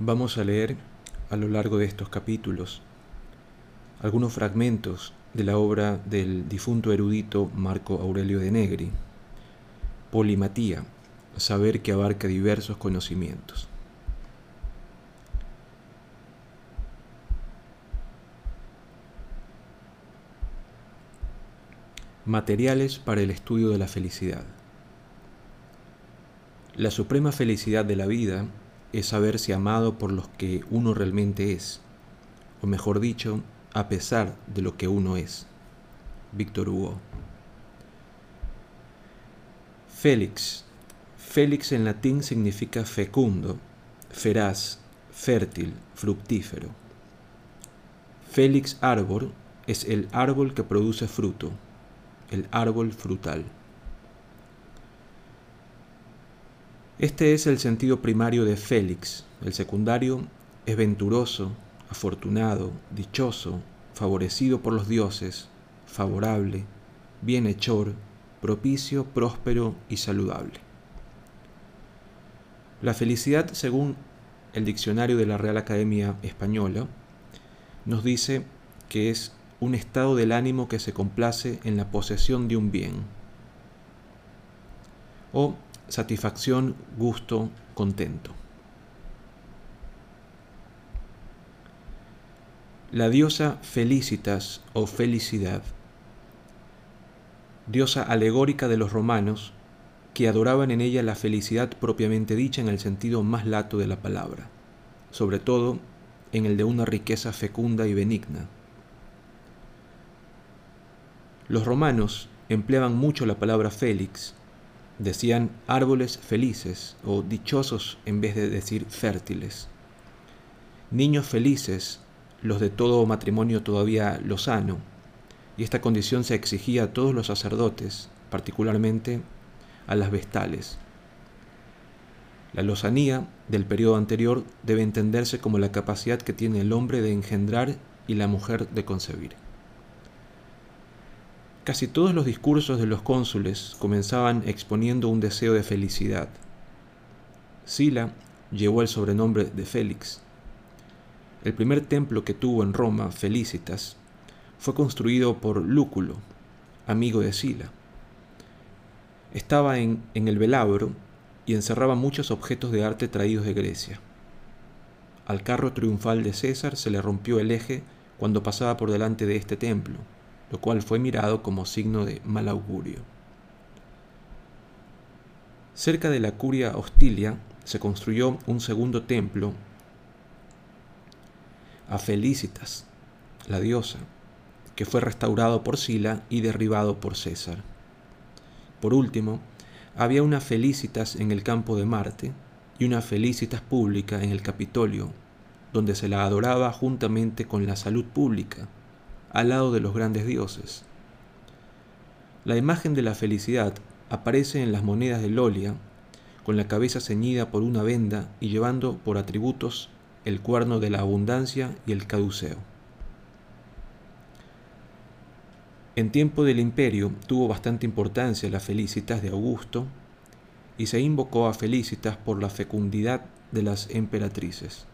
Vamos a leer a lo largo de estos capítulos algunos fragmentos de la obra del difunto erudito Marco Aurelio de Negri, Polimatía, saber que abarca diversos conocimientos. Materiales para el estudio de la felicidad. La suprema felicidad de la vida es saberse amado por los que uno realmente es, o mejor dicho, a pesar de lo que uno es. Víctor Hugo. Félix. Félix en latín significa fecundo, feraz, fértil, fructífero. Félix árbol es el árbol que produce fruto el árbol frutal. Este es el sentido primario de Félix. El secundario es venturoso, afortunado, dichoso, favorecido por los dioses, favorable, bienhechor, propicio, próspero y saludable. La felicidad, según el diccionario de la Real Academia Española, nos dice que es un estado del ánimo que se complace en la posesión de un bien. O satisfacción, gusto, contento. La diosa Felicitas o felicidad, diosa alegórica de los romanos, que adoraban en ella la felicidad propiamente dicha en el sentido más lato de la palabra, sobre todo en el de una riqueza fecunda y benigna los romanos empleaban mucho la palabra félix, decían árboles felices o dichosos en vez de decir fértiles. Niños felices, los de todo matrimonio todavía lozano, y esta condición se exigía a todos los sacerdotes, particularmente a las vestales. La lozanía del periodo anterior debe entenderse como la capacidad que tiene el hombre de engendrar y la mujer de concebir. Casi todos los discursos de los cónsules comenzaban exponiendo un deseo de felicidad. Sila llevó el sobrenombre de Félix. El primer templo que tuvo en Roma, Felicitas, fue construido por Lúculo, amigo de Sila. Estaba en, el velabro y encerraba muchos objetos de arte traídos de Grecia. Al carro triunfal de César se le rompió el eje cuando pasaba por delante de este templo lo cual fue mirado como signo de mal augurio. Cerca de la curia Hostilia se construyó un segundo templo a Felicitas, la diosa, que fue restaurado por Sila y derribado por César. Por último, había una Felicitas en el campo de Marte y una Felicitas pública en el Capitolio, donde se la adoraba juntamente con la salud pública, al lado de los grandes dioses. La imagen de la felicidad aparece en las monedas de Lolia, con la cabeza ceñida por una venda y llevando por atributos el cuerno de la abundancia y el caduceo. En tiempo del imperio tuvo bastante importancia la Felicitas de Augusto y se invocó a Felicitas por la fecundidad de las emperatrices.